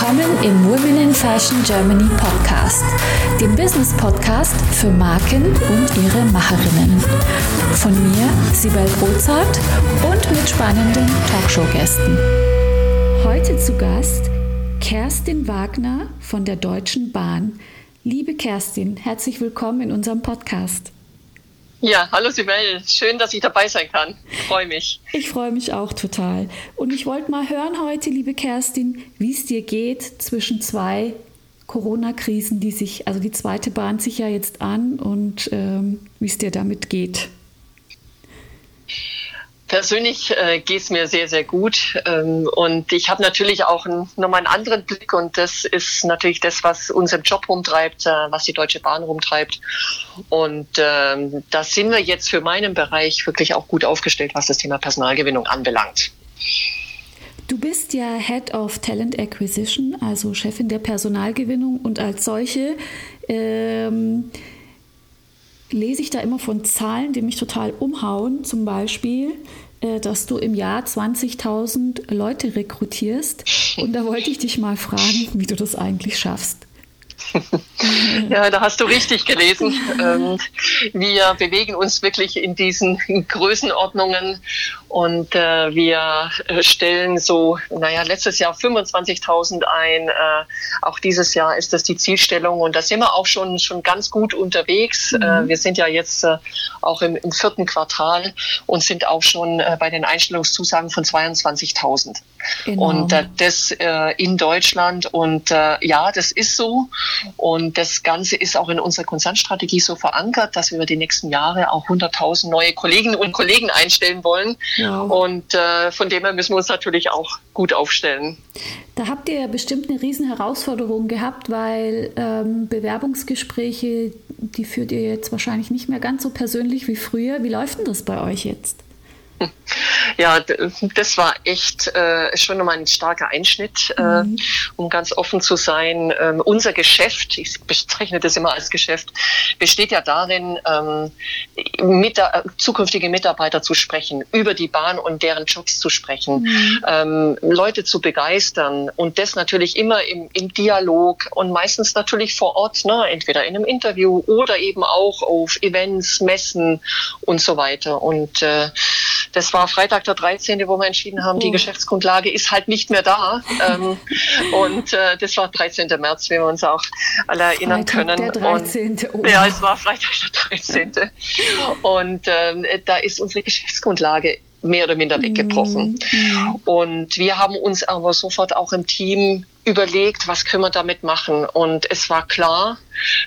Willkommen im Women in Fashion Germany Podcast, dem Business Podcast für Marken und ihre Macherinnen. Von mir, Sibel Rozart und mit spannenden Talkshow-Gästen. Heute zu Gast Kerstin Wagner von der Deutschen Bahn. Liebe Kerstin, herzlich willkommen in unserem Podcast. Ja, hallo Sibel, schön, dass ich dabei sein kann. Freue mich. Ich freue mich auch total. Und ich wollte mal hören heute, liebe Kerstin, wie es dir geht zwischen zwei Corona-Krisen, die sich, also die zweite bahnt sich ja jetzt an und ähm, wie es dir damit geht. Persönlich äh, geht es mir sehr, sehr gut. Ähm, und ich habe natürlich auch ein, nochmal einen anderen Blick und das ist natürlich das, was unseren Job rumtreibt, äh, was die Deutsche Bahn rumtreibt. Und ähm, da sind wir jetzt für meinen Bereich wirklich auch gut aufgestellt, was das Thema Personalgewinnung anbelangt. Du bist ja Head of Talent Acquisition, also Chefin der Personalgewinnung und als solche ähm, lese ich da immer von Zahlen, die mich total umhauen. Zum Beispiel, dass du im Jahr 20.000 Leute rekrutierst. Und da wollte ich dich mal fragen, wie du das eigentlich schaffst. ja, da hast du richtig gelesen. Ähm, wir bewegen uns wirklich in diesen Größenordnungen und äh, wir äh, stellen so, naja, letztes Jahr 25.000 ein. Äh, auch dieses Jahr ist das die Zielstellung und da sind wir auch schon, schon ganz gut unterwegs. Mhm. Äh, wir sind ja jetzt äh, auch im, im, vierten Quartal und sind auch schon äh, bei den Einstellungszusagen von 22.000. Genau. Und äh, das äh, in Deutschland und äh, ja, das ist so. Und das Ganze ist auch in unserer Konzernstrategie so verankert, dass wir über die nächsten Jahre auch 100.000 neue Kolleginnen und Kollegen einstellen wollen. Ja. Und äh, von dem her müssen wir uns natürlich auch gut aufstellen. Da habt ihr ja bestimmt eine riesen Herausforderung gehabt, weil ähm, Bewerbungsgespräche, die führt ihr jetzt wahrscheinlich nicht mehr ganz so persönlich wie früher. Wie läuft denn das bei euch jetzt? Ja, das war echt äh, schon nochmal ein starker Einschnitt, äh, mhm. um ganz offen zu sein. Ähm, unser Geschäft, ich bezeichne das immer als Geschäft, besteht ja darin, ähm, mit der, zukünftige Mitarbeiter zu sprechen, über die Bahn und deren Jobs zu sprechen, mhm. ähm, Leute zu begeistern und das natürlich immer im, im Dialog und meistens natürlich vor Ort, ne, entweder in einem Interview oder eben auch auf Events, Messen und so weiter. Und äh, das war Freitag der 13., wo wir entschieden haben, die Geschäftsgrundlage ist halt nicht mehr da. ähm, und äh, das war 13. März, wie wir uns auch alle erinnern Freitag können. Der 13. Und, oh. Ja, es war Freitag der 13. und ähm, da ist unsere Geschäftsgrundlage mehr oder minder weggebrochen. Mhm. Und wir haben uns aber sofort auch im Team überlegt, was können wir damit machen. Und es war klar,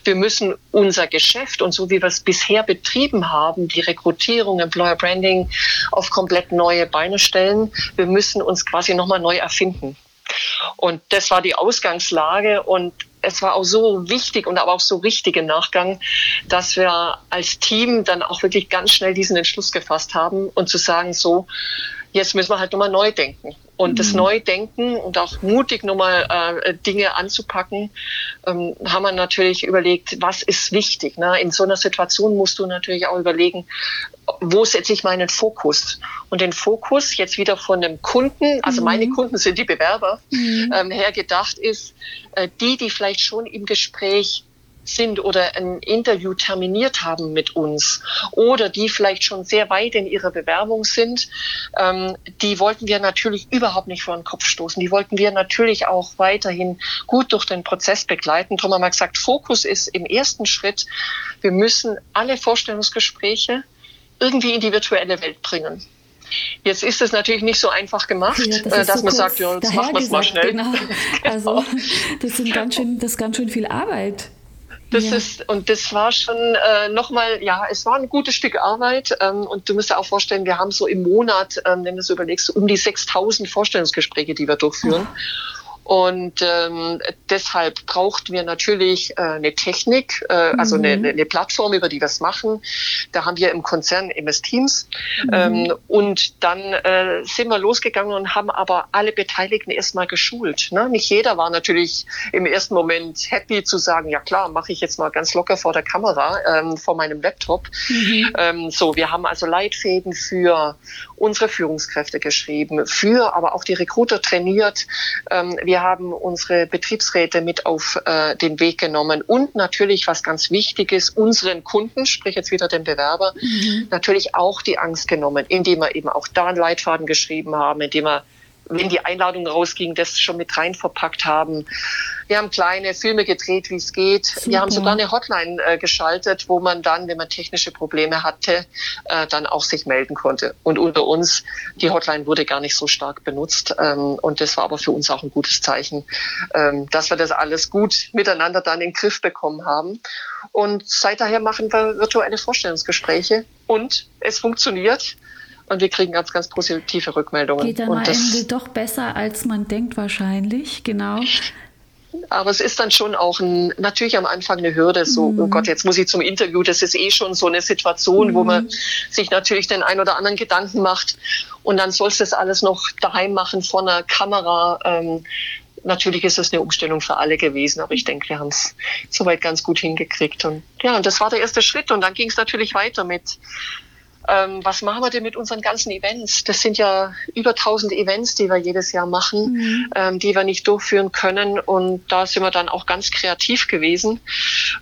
wir müssen unser Geschäft und so wie wir es bisher betrieben haben, die Rekrutierung, Employer Branding auf komplett neue Beine stellen. Wir müssen uns quasi nochmal neu erfinden. Und das war die Ausgangslage und es war auch so wichtig und aber auch so richtig im Nachgang, dass wir als Team dann auch wirklich ganz schnell diesen Entschluss gefasst haben und zu sagen, so, jetzt müssen wir halt nochmal neu denken. Und mhm. das Neudenken und auch mutig nochmal äh, Dinge anzupacken, ähm, haben wir natürlich überlegt, was ist wichtig. Ne? In so einer Situation musst du natürlich auch überlegen, wo setze ich meinen Fokus? Und den Fokus jetzt wieder von dem Kunden, also mhm. meine Kunden sind die Bewerber, mhm. ähm, her gedacht ist, äh, die, die vielleicht schon im Gespräch sind oder ein Interview terminiert haben mit uns oder die vielleicht schon sehr weit in ihrer Bewerbung sind, ähm, die wollten wir natürlich überhaupt nicht vor den Kopf stoßen. Die wollten wir natürlich auch weiterhin gut durch den Prozess begleiten. Darum haben wir gesagt, Fokus ist im ersten Schritt, wir müssen alle Vorstellungsgespräche irgendwie in die virtuelle Welt bringen. Jetzt ist es natürlich nicht so einfach gemacht, ja, das äh, dass so man sagt, ja, jetzt machen wir es mal schnell. Genau. Also das, sind ganz schön, das ist ganz schön viel Arbeit. Das ja. ist, und das war schon äh, nochmal, ja, es war ein gutes Stück Arbeit. Ähm, und du musst dir auch vorstellen, wir haben so im Monat, ähm, wenn du so überlegst, um die 6000 Vorstellungsgespräche, die wir durchführen. Oh. Und ähm, deshalb brauchten wir natürlich äh, eine Technik, äh, also mhm. eine, eine Plattform, über die wir es machen. Da haben wir im Konzern MS Teams. Mhm. Ähm, und dann äh, sind wir losgegangen und haben aber alle Beteiligten erstmal geschult. Ne? Nicht jeder war natürlich im ersten Moment happy zu sagen, ja klar, mache ich jetzt mal ganz locker vor der Kamera, ähm, vor meinem Laptop. Mhm. Ähm, so, wir haben also Leitfäden für unsere Führungskräfte geschrieben, für aber auch die Recruiter trainiert. Ähm, wir haben unsere Betriebsräte mit auf äh, den Weg genommen und natürlich, was ganz wichtig ist, unseren Kunden, sprich jetzt wieder den Bewerber, mhm. natürlich auch die Angst genommen, indem wir eben auch da einen Leitfaden geschrieben haben, indem wir wenn die Einladung rausging, das schon mit rein verpackt haben. Wir haben kleine Filme gedreht, wie es geht. Super. Wir haben sogar eine Hotline äh, geschaltet, wo man dann, wenn man technische Probleme hatte, äh, dann auch sich melden konnte. Und unter uns, die Hotline wurde gar nicht so stark benutzt. Ähm, und das war aber für uns auch ein gutes Zeichen, ähm, dass wir das alles gut miteinander dann in den Griff bekommen haben. Und seit daher machen wir virtuelle Vorstellungsgespräche und es funktioniert und wir kriegen ganz, ganz positive Rückmeldungen. Geht dann am Ende doch besser, als man denkt wahrscheinlich, genau. Aber es ist dann schon auch ein, natürlich am Anfang eine Hürde, so, mhm. oh Gott, jetzt muss ich zum Interview. Das ist eh schon so eine Situation, mhm. wo man sich natürlich den ein oder anderen Gedanken macht. Und dann sollst du das alles noch daheim machen vor einer Kamera. Ähm, natürlich ist es eine Umstellung für alle gewesen, aber ich denke, wir haben es soweit ganz gut hingekriegt. Und ja, und das war der erste Schritt. Und dann ging es natürlich weiter mit ähm, was machen wir denn mit unseren ganzen Events? Das sind ja über 1000 Events, die wir jedes Jahr machen, mhm. ähm, die wir nicht durchführen können. Und da sind wir dann auch ganz kreativ gewesen.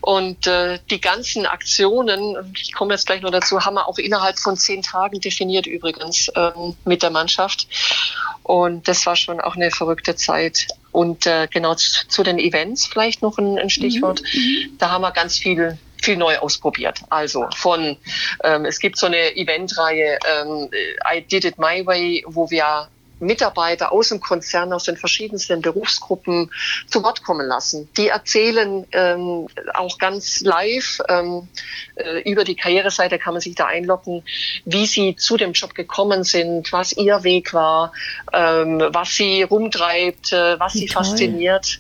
Und äh, die ganzen Aktionen, ich komme jetzt gleich noch dazu, haben wir auch innerhalb von zehn Tagen definiert übrigens ähm, mit der Mannschaft. Und das war schon auch eine verrückte Zeit. Und äh, genau zu, zu, den Events vielleicht noch ein, ein Stichwort. Mhm. mhm. Da haben wir ganz viel viel neu ausprobiert. Also von, ähm, es gibt so eine Eventreihe ähm, I Did It My Way, wo wir Mitarbeiter aus dem Konzern, aus den verschiedensten Berufsgruppen zu Wort kommen lassen. Die erzählen ähm, auch ganz live, ähm, äh, über die Karriereseite kann man sich da einloggen, wie sie zu dem Job gekommen sind, was ihr Weg war, ähm, was sie rumtreibt, äh, was wie sie toll. fasziniert.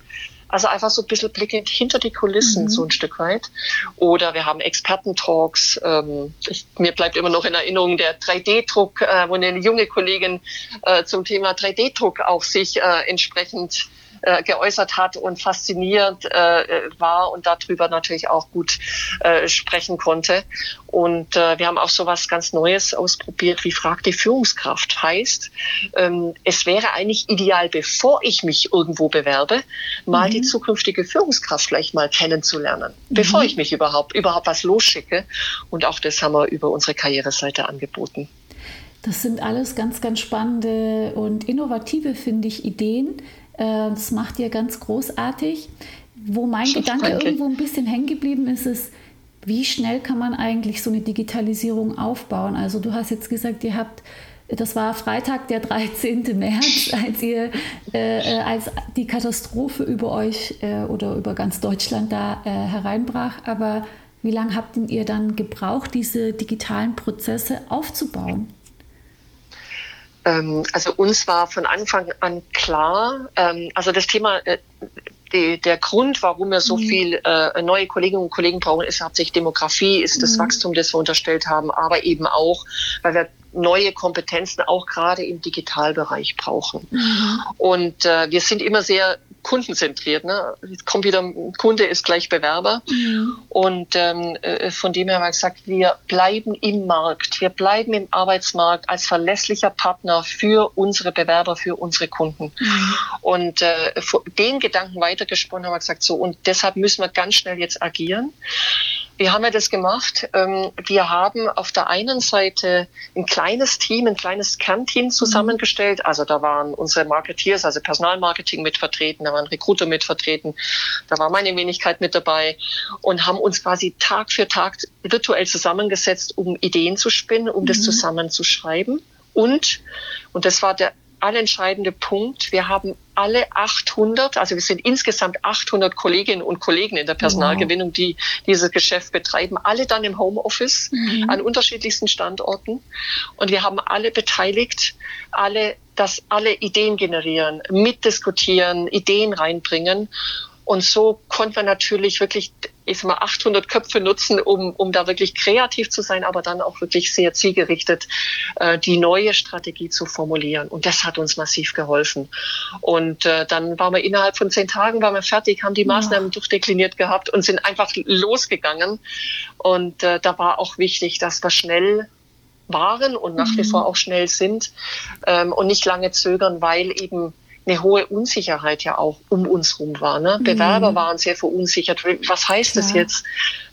Also einfach so ein bisschen Blicke hinter die Kulissen, mhm. so ein Stück weit. Oder wir haben Expertentalks. Ähm, ich, mir bleibt immer noch in Erinnerung der 3D-Druck, äh, wo eine junge Kollegin äh, zum Thema 3D-Druck auch sich äh, entsprechend äh, geäußert hat und fasziniert äh, war und darüber natürlich auch gut äh, sprechen konnte. Und äh, wir haben auch so was ganz Neues ausprobiert, wie Frag die Führungskraft. Heißt, ähm, es wäre eigentlich ideal, bevor ich mich irgendwo bewerbe, mal mhm. die zukünftige Führungskraft vielleicht mal kennenzulernen, mhm. bevor ich mich überhaupt, überhaupt was losschicke. Und auch das haben wir über unsere Karriereseite angeboten. Das sind alles ganz, ganz spannende und innovative, finde ich, Ideen, das macht ihr ganz großartig. Wo mein Schiff, Gedanke danke. irgendwo ein bisschen hängen geblieben ist, ist, wie schnell kann man eigentlich so eine Digitalisierung aufbauen? Also du hast jetzt gesagt, ihr habt, das war Freitag, der 13. März, als ihr, äh, äh, als die Katastrophe über euch äh, oder über ganz Deutschland da äh, hereinbrach. Aber wie lange habt ihr dann gebraucht, diese digitalen Prozesse aufzubauen? Ähm, also uns war von Anfang an klar, ähm, also das Thema, äh, die, der Grund, warum wir so mhm. viel äh, neue Kolleginnen und Kollegen brauchen, ist hauptsächlich Demografie, ist das mhm. Wachstum, das wir unterstellt haben, aber eben auch, weil wir neue Kompetenzen auch gerade im Digitalbereich brauchen. Mhm. Und äh, wir sind immer sehr kundenzentriert. Ne? Jetzt kommt wieder, Kunde ist gleich Bewerber. Mhm. Und ähm, äh, von dem her haben wir gesagt, wir bleiben im Markt, wir bleiben im Arbeitsmarkt als verlässlicher Partner für unsere Bewerber, für unsere Kunden. Mhm. Und äh, den Gedanken weitergesponnen haben wir gesagt, so, und deshalb müssen wir ganz schnell jetzt agieren. Wie haben wir das gemacht? Ähm, wir haben auf der einen Seite ein kleines Team, ein kleines Kernteam mhm. zusammengestellt. Also da waren unsere Marketeers, also Personalmarketing mit vertreten, da waren Recruiter mit vertreten, da war meine Wenigkeit mit dabei und haben uns quasi Tag für Tag virtuell zusammengesetzt, um Ideen zu spinnen, um mhm. das zusammenzuschreiben. Und, und das war der allentscheidende Punkt. Wir haben alle 800, also wir sind insgesamt 800 Kolleginnen und Kollegen in der Personalgewinnung, wow. die dieses Geschäft betreiben, alle dann im Homeoffice mhm. an unterschiedlichsten Standorten. Und wir haben alle beteiligt, alle, dass alle Ideen generieren, mitdiskutieren, Ideen reinbringen. Und so konnten wir natürlich wirklich ich sag mal, 800 Köpfe nutzen, um, um da wirklich kreativ zu sein, aber dann auch wirklich sehr zielgerichtet äh, die neue Strategie zu formulieren. Und das hat uns massiv geholfen. Und äh, dann waren wir innerhalb von zehn Tagen waren wir fertig, haben die Maßnahmen ja. durchdekliniert gehabt und sind einfach losgegangen. Und äh, da war auch wichtig, dass wir schnell waren und nach mhm. wie vor auch schnell sind ähm, und nicht lange zögern, weil eben eine hohe Unsicherheit ja auch um uns rum war. Ne? Mhm. Bewerber waren sehr verunsichert. Was heißt Klar. das jetzt?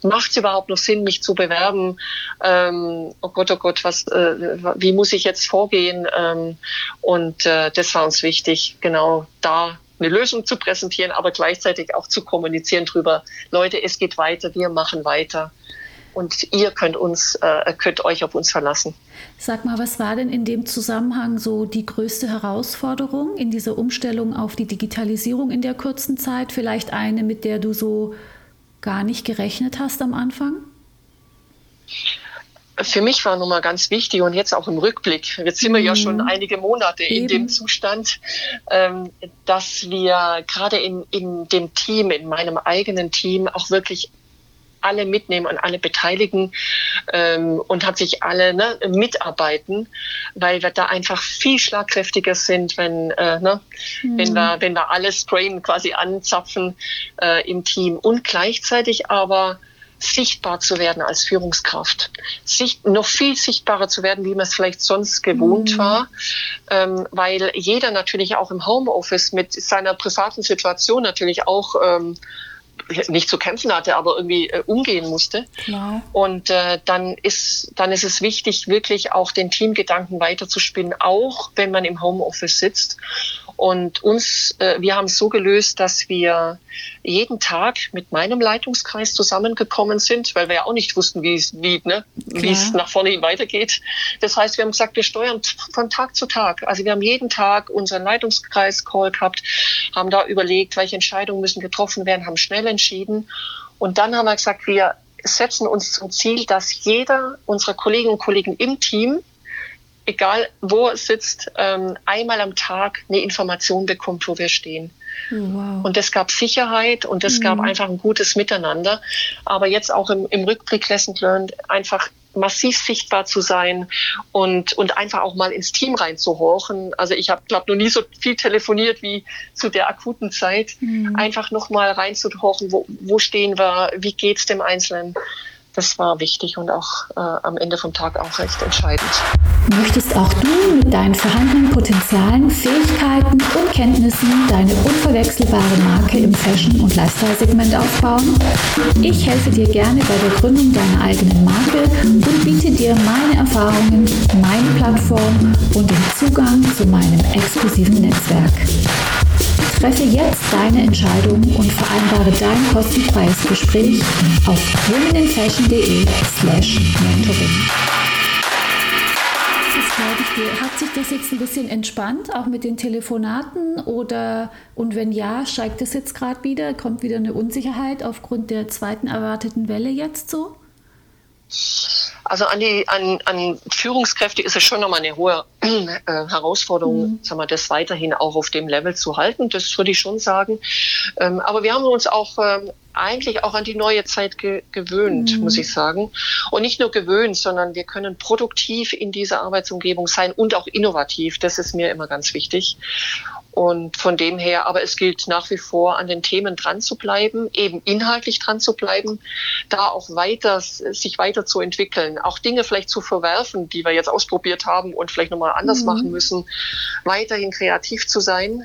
Macht es überhaupt noch Sinn, mich zu bewerben? Ähm, oh Gott, oh Gott, was, äh, wie muss ich jetzt vorgehen? Ähm, und äh, das war uns wichtig, genau da eine Lösung zu präsentieren, aber gleichzeitig auch zu kommunizieren drüber. Leute, es geht weiter, wir machen weiter und ihr könnt uns, äh, könnt euch auf uns verlassen. Sag mal, was war denn in dem Zusammenhang so die größte Herausforderung in dieser Umstellung auf die Digitalisierung in der kurzen Zeit? Vielleicht eine, mit der du so gar nicht gerechnet hast am Anfang? für mich war nun mal ganz wichtig und jetzt auch im Rückblick, jetzt sind wir ja schon mhm. einige Monate Eben. in dem Zustand, ähm, dass wir gerade in, in dem Team, in meinem eigenen Team auch wirklich alle mitnehmen und alle beteiligen ähm, und hat sich alle ne, mitarbeiten, weil wir da einfach viel schlagkräftiger sind, wenn, äh, ne, mhm. wenn, wir, wenn wir alles Brain quasi anzapfen äh, im Team und gleichzeitig aber sichtbar zu werden als Führungskraft, Sicht, noch viel sichtbarer zu werden, wie man es vielleicht sonst gewohnt mhm. war, ähm, weil jeder natürlich auch im Homeoffice mit seiner privaten Situation natürlich auch ähm, nicht zu kämpfen hatte, aber irgendwie äh, umgehen musste. Klar. Und äh, dann ist dann ist es wichtig, wirklich auch den Teamgedanken weiterzuspinnen, auch wenn man im Homeoffice sitzt. Und uns, äh, wir haben es so gelöst, dass wir jeden Tag mit meinem Leitungskreis zusammengekommen sind, weil wir ja auch nicht wussten, wie es wie, ne, wie es nach vorne hin weitergeht. Das heißt, wir haben gesagt, wir steuern von Tag zu Tag. Also wir haben jeden Tag unseren Leitungskreis-Call gehabt, haben da überlegt, welche Entscheidungen müssen getroffen werden, haben schnell entschieden. Und dann haben wir gesagt, wir setzen uns zum Ziel, dass jeder unserer Kolleginnen und Kollegen im Team egal wo es sitzt, ähm, einmal am Tag eine Information bekommt, wo wir stehen. Wow. Und es gab Sicherheit und es mhm. gab einfach ein gutes Miteinander. Aber jetzt auch im, im Rückblick Lesson Learned einfach massiv sichtbar zu sein und, und einfach auch mal ins Team reinzuhorchen. Also ich habe, glaube noch nie so viel telefoniert wie zu der akuten Zeit. Mhm. Einfach noch mal reinzuhorchen, wo, wo stehen wir, wie geht's dem Einzelnen das war wichtig und auch äh, am Ende vom Tag auch recht entscheidend. Möchtest auch du mit deinen vorhandenen Potenzialen, Fähigkeiten und Kenntnissen deine unverwechselbare Marke im Fashion- und Lifestyle-Segment aufbauen? Ich helfe dir gerne bei der Gründung deiner eigenen Marke und biete dir meine Erfahrungen, meine Plattform und den Zugang zu meinem exklusiven Netzwerk. Treffe jetzt deine Entscheidung und vereinbare dein kostenfreies Gespräch auf womeninfashion.de slash mentoring. Hat sich das jetzt ein bisschen entspannt, auch mit den Telefonaten? Oder und wenn ja, steigt das jetzt gerade wieder? Kommt wieder eine Unsicherheit aufgrund der zweiten erwarteten Welle jetzt so? Also an die an, an Führungskräfte ist es schon nochmal eine hohe äh, Herausforderung, mhm. sagen wir, das weiterhin auch auf dem Level zu halten. Das würde ich schon sagen. Ähm, aber wir haben uns auch ähm, eigentlich auch an die neue Zeit ge gewöhnt, mhm. muss ich sagen. Und nicht nur gewöhnt, sondern wir können produktiv in dieser Arbeitsumgebung sein und auch innovativ. Das ist mir immer ganz wichtig. Und von dem her, aber es gilt nach wie vor, an den Themen dran zu bleiben, eben inhaltlich dran zu bleiben, da auch weiter, sich weiter zu entwickeln, auch Dinge vielleicht zu verwerfen, die wir jetzt ausprobiert haben und vielleicht nochmal anders mhm. machen müssen, weiterhin kreativ zu sein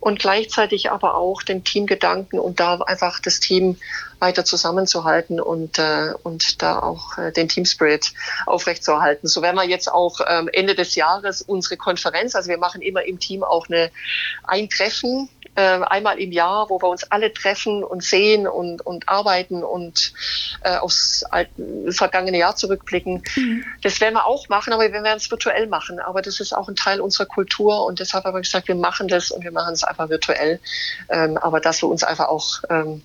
und gleichzeitig aber auch den Teamgedanken und da einfach das Team weiter zusammenzuhalten und, äh, und da auch äh, den Team Spirit aufrechtzuerhalten. So werden wir jetzt auch ähm, Ende des Jahres unsere Konferenz, also wir machen immer im Team auch eine ein Treffen äh, einmal im Jahr, wo wir uns alle treffen und sehen und, und arbeiten und äh, aufs alten, vergangene Jahr zurückblicken. Mhm. Das werden wir auch machen, aber wir werden es virtuell machen. Aber das ist auch ein Teil unserer Kultur und deshalb haben wir gesagt, wir machen das und wir machen es einfach virtuell. Ähm, aber dass wir uns einfach auch ähm,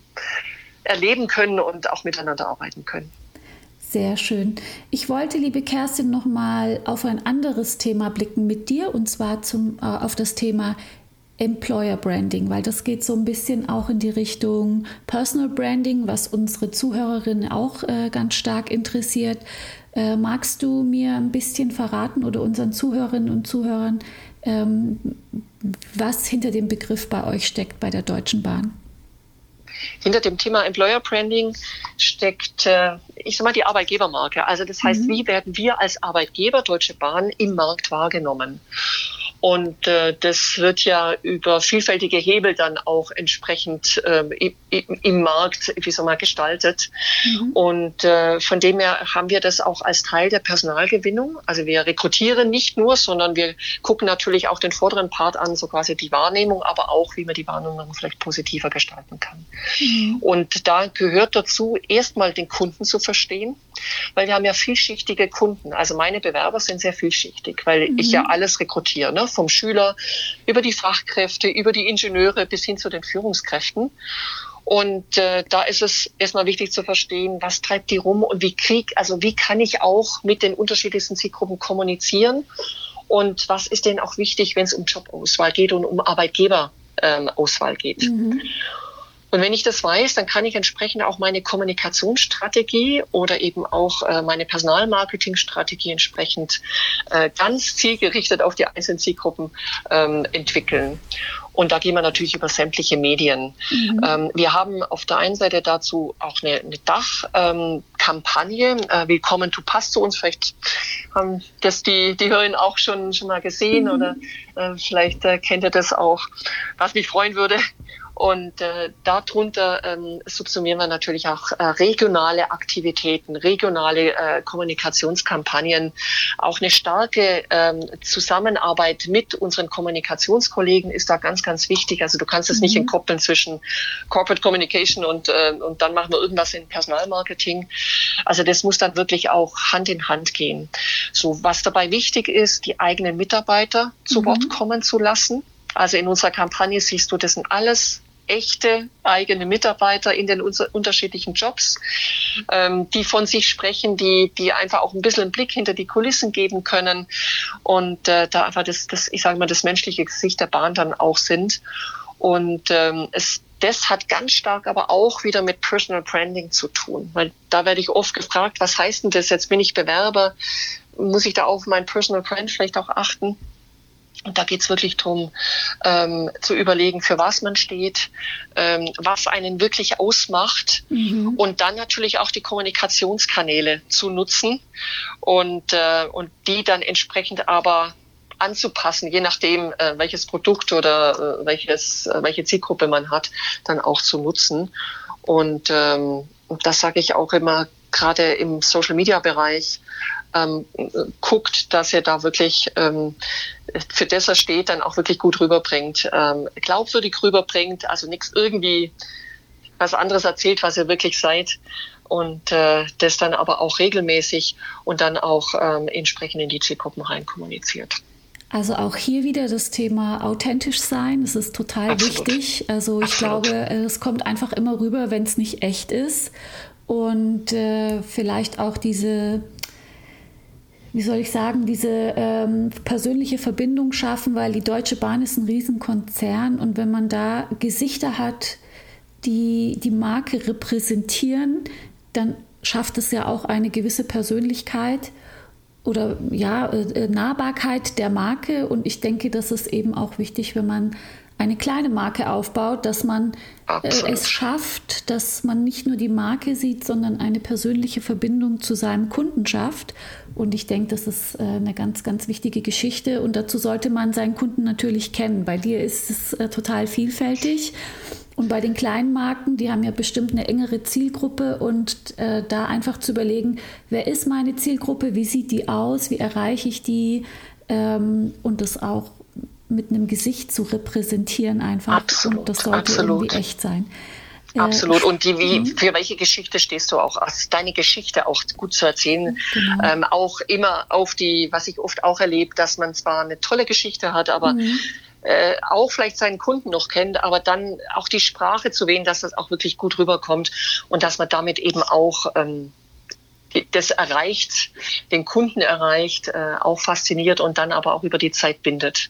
erleben können und auch miteinander arbeiten können. Sehr schön. Ich wollte, liebe Kerstin, noch mal auf ein anderes Thema blicken mit dir und zwar zum, äh, auf das Thema Employer Branding, weil das geht so ein bisschen auch in die Richtung Personal Branding, was unsere Zuhörerinnen auch äh, ganz stark interessiert. Äh, magst du mir ein bisschen verraten oder unseren Zuhörerinnen und Zuhörern, ähm, was hinter dem Begriff bei euch steckt bei der Deutschen Bahn? Hinter dem Thema Employer Branding steckt, äh, ich sag mal, die Arbeitgebermarke. Also das heißt, mhm. wie werden wir als Arbeitgeber Deutsche Bahn im Markt wahrgenommen? Und äh, das wird ja über vielfältige Hebel dann auch entsprechend ähm, im, im Markt, wie soll man, gestaltet. Mhm. Und äh, von dem her haben wir das auch als Teil der Personalgewinnung. Also wir rekrutieren nicht nur, sondern wir gucken natürlich auch den vorderen Part an, so quasi die Wahrnehmung, aber auch, wie man die Wahrnehmung vielleicht positiver gestalten kann. Mhm. Und da gehört dazu, erstmal den Kunden zu verstehen, weil wir haben ja vielschichtige Kunden. Also meine Bewerber sind sehr vielschichtig, weil mhm. ich ja alles rekrutiere. Ne? vom Schüler über die Fachkräfte, über die Ingenieure bis hin zu den Führungskräften. Und äh, da ist es erstmal wichtig zu verstehen, was treibt die rum und wie krieg, also wie kann ich auch mit den unterschiedlichsten Zielgruppen kommunizieren und was ist denn auch wichtig, wenn es um Jobauswahl geht und um Arbeitgeberauswahl ähm, geht. Mhm. Und wenn ich das weiß, dann kann ich entsprechend auch meine Kommunikationsstrategie oder eben auch äh, meine Personalmarketingstrategie entsprechend äh, ganz zielgerichtet auf die einzelnen Zielgruppen ähm, entwickeln. Und da gehen wir natürlich über sämtliche Medien. Mhm. Ähm, wir haben auf der einen Seite dazu auch eine, eine Dachkampagne. Ähm, äh, Willkommen to Pass zu uns. Vielleicht haben das die, die Hörerin auch schon, schon mal gesehen mhm. oder äh, vielleicht äh, kennt ihr das auch. Was mich freuen würde, und äh, darunter ähm, subsumieren wir natürlich auch äh, regionale Aktivitäten, regionale äh, Kommunikationskampagnen, auch eine starke ähm, Zusammenarbeit mit unseren Kommunikationskollegen ist da ganz, ganz wichtig. Also du kannst es mhm. nicht entkoppeln zwischen Corporate Communication und, äh, und dann machen wir irgendwas in Personalmarketing. Also das muss dann wirklich auch Hand in Hand gehen. So, was dabei wichtig ist, die eigenen Mitarbeiter zu mhm. Wort kommen zu lassen. Also in unserer Kampagne siehst du, das sind alles echte eigene Mitarbeiter in den unterschiedlichen Jobs, ähm, die von sich sprechen, die, die einfach auch ein bisschen einen Blick hinter die Kulissen geben können und äh, da einfach das, das, ich sage mal, das menschliche Gesicht der Bahn dann auch sind. Und ähm, es, das hat ganz stark aber auch wieder mit Personal Branding zu tun. Weil da werde ich oft gefragt, was heißt denn das jetzt? Bin ich Bewerber? Muss ich da auf mein Personal Brand vielleicht auch achten? Und da geht's wirklich drum, ähm, zu überlegen, für was man steht, ähm, was einen wirklich ausmacht mhm. und dann natürlich auch die Kommunikationskanäle zu nutzen und, äh, und die dann entsprechend aber anzupassen, je nachdem, äh, welches Produkt oder äh, welches, äh, welche Zielgruppe man hat, dann auch zu nutzen. Und ähm, das sage ich auch immer, gerade im Social-Media-Bereich, ähm, guckt, dass er da wirklich ähm, für das er steht, dann auch wirklich gut rüberbringt, ähm, glaubwürdig rüberbringt, also nichts irgendwie was anderes erzählt, was ihr wirklich seid und äh, das dann aber auch regelmäßig und dann auch ähm, entsprechend in die Zielgruppen rein kommuniziert. Also auch hier wieder das Thema authentisch sein. Das ist total Absolut. wichtig. Also ich Absolut. glaube, es kommt einfach immer rüber, wenn es nicht echt ist. Und äh, vielleicht auch diese wie soll ich sagen, diese ähm, persönliche Verbindung schaffen, weil die Deutsche Bahn ist ein Riesenkonzern und wenn man da Gesichter hat, die die Marke repräsentieren, dann schafft es ja auch eine gewisse Persönlichkeit oder ja, äh, Nahbarkeit der Marke und ich denke, das ist eben auch wichtig, wenn man eine kleine Marke aufbaut, dass man äh, es schafft, dass man nicht nur die Marke sieht, sondern eine persönliche Verbindung zu seinem Kunden schafft. Und ich denke, das ist äh, eine ganz, ganz wichtige Geschichte. Und dazu sollte man seinen Kunden natürlich kennen. Bei dir ist es äh, total vielfältig. Und bei den kleinen Marken, die haben ja bestimmt eine engere Zielgruppe und äh, da einfach zu überlegen, wer ist meine Zielgruppe, wie sieht die aus, wie erreiche ich die ähm, und das auch mit einem Gesicht zu repräsentieren einfach. Absolut, und das sollte absolut. irgendwie echt sein. Äh, absolut. Und die, wie, mhm. für welche Geschichte stehst du auch? Also deine Geschichte auch gut zu erzählen. Genau. Ähm, auch immer auf die, was ich oft auch erlebe, dass man zwar eine tolle Geschichte hat, aber mhm. äh, auch vielleicht seinen Kunden noch kennt, aber dann auch die Sprache zu wählen, dass das auch wirklich gut rüberkommt und dass man damit eben auch ähm, das erreicht, den Kunden erreicht, äh, auch fasziniert und dann aber auch über die Zeit bindet.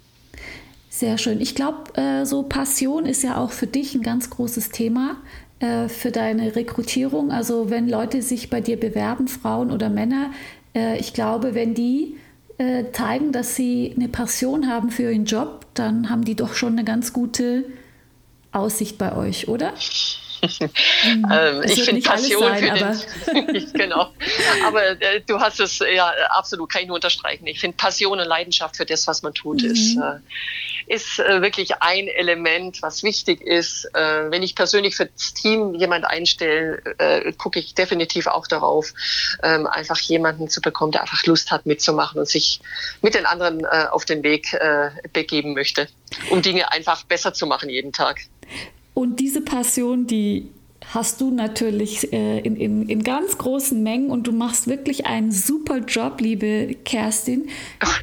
Sehr schön. Ich glaube, äh, so Passion ist ja auch für dich ein ganz großes Thema äh, für deine Rekrutierung. Also wenn Leute sich bei dir bewerben, Frauen oder Männer, äh, ich glaube, wenn die äh, zeigen, dass sie eine Passion haben für ihren Job, dann haben die doch schon eine ganz gute Aussicht bei euch, oder? Mhm. ähm, ich finde Passion sein, für den. genau. Aber äh, du hast es ja absolut, kann ich nur unterstreichen. Ich finde Passion und Leidenschaft für das, was man tut, mhm. ist, äh, ist äh, wirklich ein Element, was wichtig ist. Äh, wenn ich persönlich für das Team jemand einstelle, äh, gucke ich definitiv auch darauf, ähm, einfach jemanden zu bekommen, der einfach Lust hat mitzumachen und sich mit den anderen äh, auf den Weg begeben möchte, um Dinge einfach besser zu machen jeden Tag. Und diese Passion, die hast du natürlich äh, in, in, in ganz großen Mengen und du machst wirklich einen super Job, liebe Kerstin.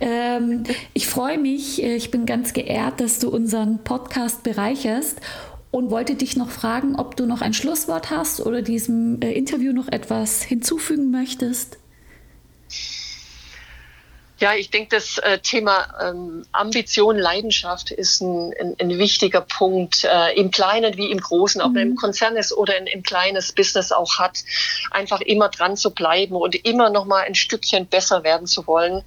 Ähm, ich freue mich, äh, ich bin ganz geehrt, dass du unseren Podcast bereicherst und wollte dich noch fragen, ob du noch ein Schlusswort hast oder diesem äh, Interview noch etwas hinzufügen möchtest. Ja, ich denke, das äh, Thema ähm, Ambition, Leidenschaft ist ein, ein, ein wichtiger Punkt äh, im Kleinen wie im Großen, ob mhm. man im Konzern ist oder ein, ein kleines Business auch hat, einfach immer dran zu bleiben und immer noch mal ein Stückchen besser werden zu wollen.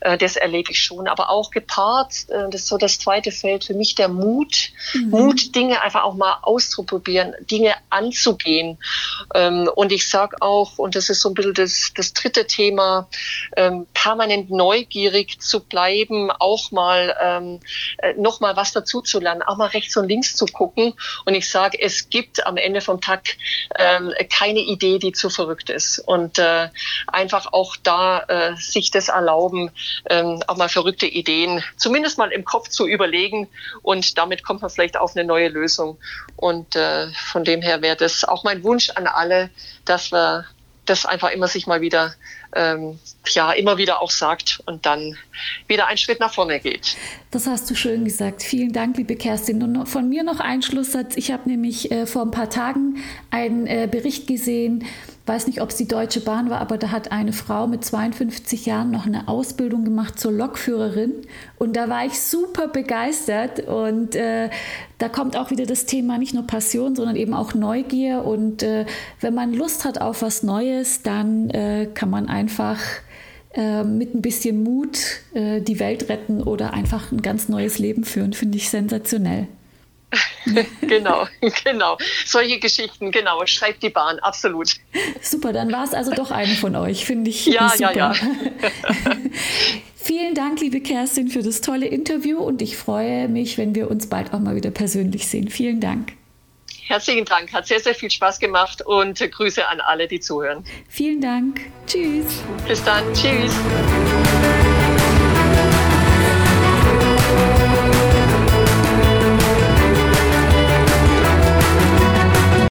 Äh, das erlebe ich schon. Aber auch gepaart, äh, das ist so das zweite Feld für mich, der Mut. Mhm. Mut, Dinge einfach auch mal auszuprobieren, Dinge anzugehen. Ähm, und ich sage auch, und das ist so ein bisschen das, das dritte Thema, ähm, permanent neu neugierig zu bleiben, auch mal ähm, äh, noch mal was dazu zu lernen, auch mal rechts und links zu gucken. Und ich sage, es gibt am Ende vom Tag ähm, keine Idee, die zu verrückt ist. Und äh, einfach auch da äh, sich das erlauben, ähm, auch mal verrückte Ideen zumindest mal im Kopf zu überlegen. Und damit kommt man vielleicht auf eine neue Lösung. Und äh, von dem her wäre das auch mein Wunsch an alle, dass wir das einfach immer sich mal wieder ähm, ja immer wieder auch sagt und dann wieder einen Schritt nach vorne geht. Das hast du schön gesagt. Vielen Dank, liebe Kerstin. Und von mir noch ein Schlusssatz. Ich habe nämlich äh, vor ein paar Tagen einen äh, Bericht gesehen, weiß nicht, ob es die Deutsche Bahn war, aber da hat eine Frau mit 52 Jahren noch eine Ausbildung gemacht zur Lokführerin. Und da war ich super begeistert. Und äh, da kommt auch wieder das Thema nicht nur Passion, sondern eben auch Neugier. Und äh, wenn man Lust hat auf was Neues, dann äh, kann man einfach äh, mit ein bisschen Mut äh, die Welt retten oder einfach ein ganz neues Leben führen. Finde ich sensationell. genau, genau. Solche Geschichten, genau. Schreibt die Bahn, absolut. Super, dann war es also doch eine von euch, finde ich. Ja, super. ja, ja. Vielen Dank, liebe Kerstin, für das tolle Interview und ich freue mich, wenn wir uns bald auch mal wieder persönlich sehen. Vielen Dank. Herzlichen Dank, hat sehr, sehr viel Spaß gemacht und Grüße an alle, die zuhören. Vielen Dank. Tschüss. Bis dann. Tschüss.